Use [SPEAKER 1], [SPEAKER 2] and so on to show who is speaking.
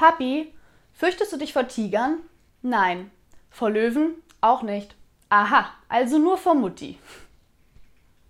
[SPEAKER 1] Papi, fürchtest du dich vor Tigern? Nein. Vor Löwen? Auch nicht. Aha, also nur vor Mutti.